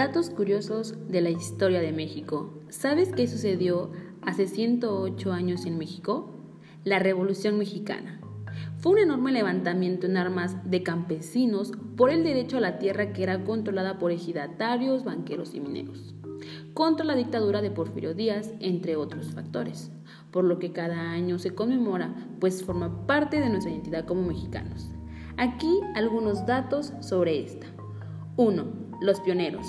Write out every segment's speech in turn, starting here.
Datos curiosos de la historia de México. ¿Sabes qué sucedió hace 108 años en México? La Revolución Mexicana. Fue un enorme levantamiento en armas de campesinos por el derecho a la tierra que era controlada por ejidatarios, banqueros y mineros, contra la dictadura de Porfirio Díaz, entre otros factores, por lo que cada año se conmemora, pues forma parte de nuestra identidad como mexicanos. Aquí algunos datos sobre esta. 1 los pioneros.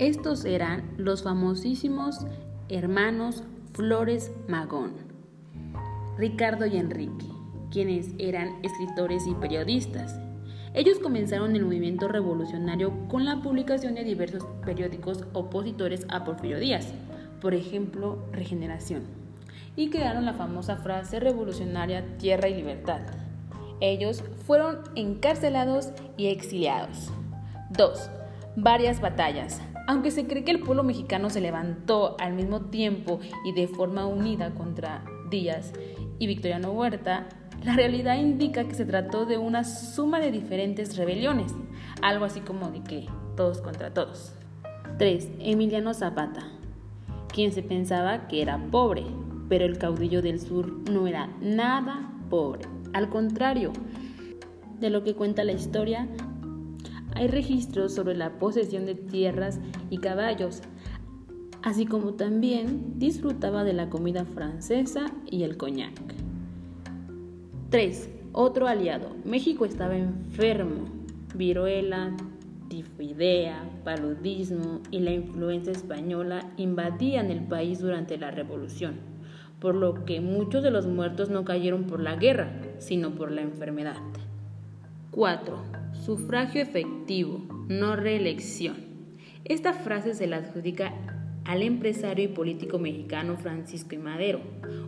Estos eran los famosísimos hermanos Flores Magón, Ricardo y Enrique, quienes eran escritores y periodistas. Ellos comenzaron el movimiento revolucionario con la publicación de diversos periódicos opositores a Porfirio Díaz, por ejemplo, Regeneración, y crearon la famosa frase revolucionaria Tierra y Libertad. Ellos fueron encarcelados y exiliados. 2. Varias batallas. Aunque se cree que el pueblo mexicano se levantó al mismo tiempo y de forma unida contra Díaz y Victoriano Huerta, la realidad indica que se trató de una suma de diferentes rebeliones, algo así como de que todos contra todos. 3. Emiliano Zapata, quien se pensaba que era pobre, pero el caudillo del sur no era nada pobre. Al contrario de lo que cuenta la historia, hay registros sobre la posesión de tierras y caballos, así como también disfrutaba de la comida francesa y el coñac. 3. Otro aliado. México estaba enfermo. Viruela, tifoidea, paludismo y la influencia española invadían el país durante la revolución, por lo que muchos de los muertos no cayeron por la guerra, sino por la enfermedad. 4 Sufragio efectivo, no reelección. Esta frase se la adjudica al empresario y político mexicano Francisco I. Madero,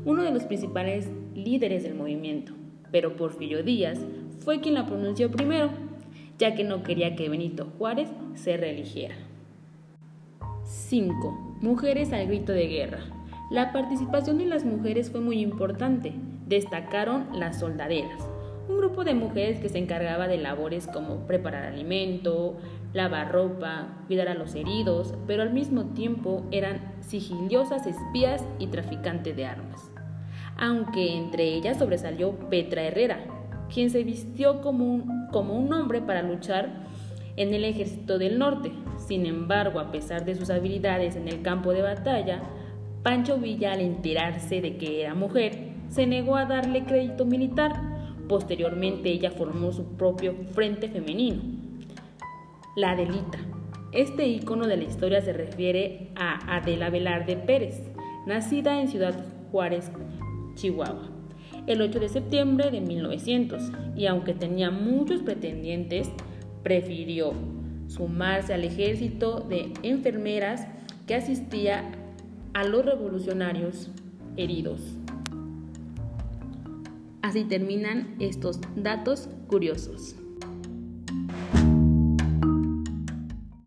uno de los principales líderes del movimiento, pero Porfirio Díaz fue quien la pronunció primero, ya que no quería que Benito Juárez se reeligiera. 5. Mujeres al grito de guerra. La participación de las mujeres fue muy importante. Destacaron las soldaderas, un grupo de mujeres que se encargaba de labores como preparar alimento, lavar ropa, cuidar a los heridos, pero al mismo tiempo eran sigilosas espías y traficantes de armas. Aunque entre ellas sobresalió Petra Herrera, quien se vistió como un, como un hombre para luchar en el ejército del norte. Sin embargo, a pesar de sus habilidades en el campo de batalla, Pancho Villa al enterarse de que era mujer, se negó a darle crédito militar Posteriormente ella formó su propio frente femenino, la Adelita. Este icono de la historia se refiere a Adela Velarde Pérez, nacida en Ciudad Juárez, Chihuahua, el 8 de septiembre de 1900, y aunque tenía muchos pretendientes, prefirió sumarse al ejército de enfermeras que asistía a los revolucionarios heridos. Así terminan estos datos curiosos.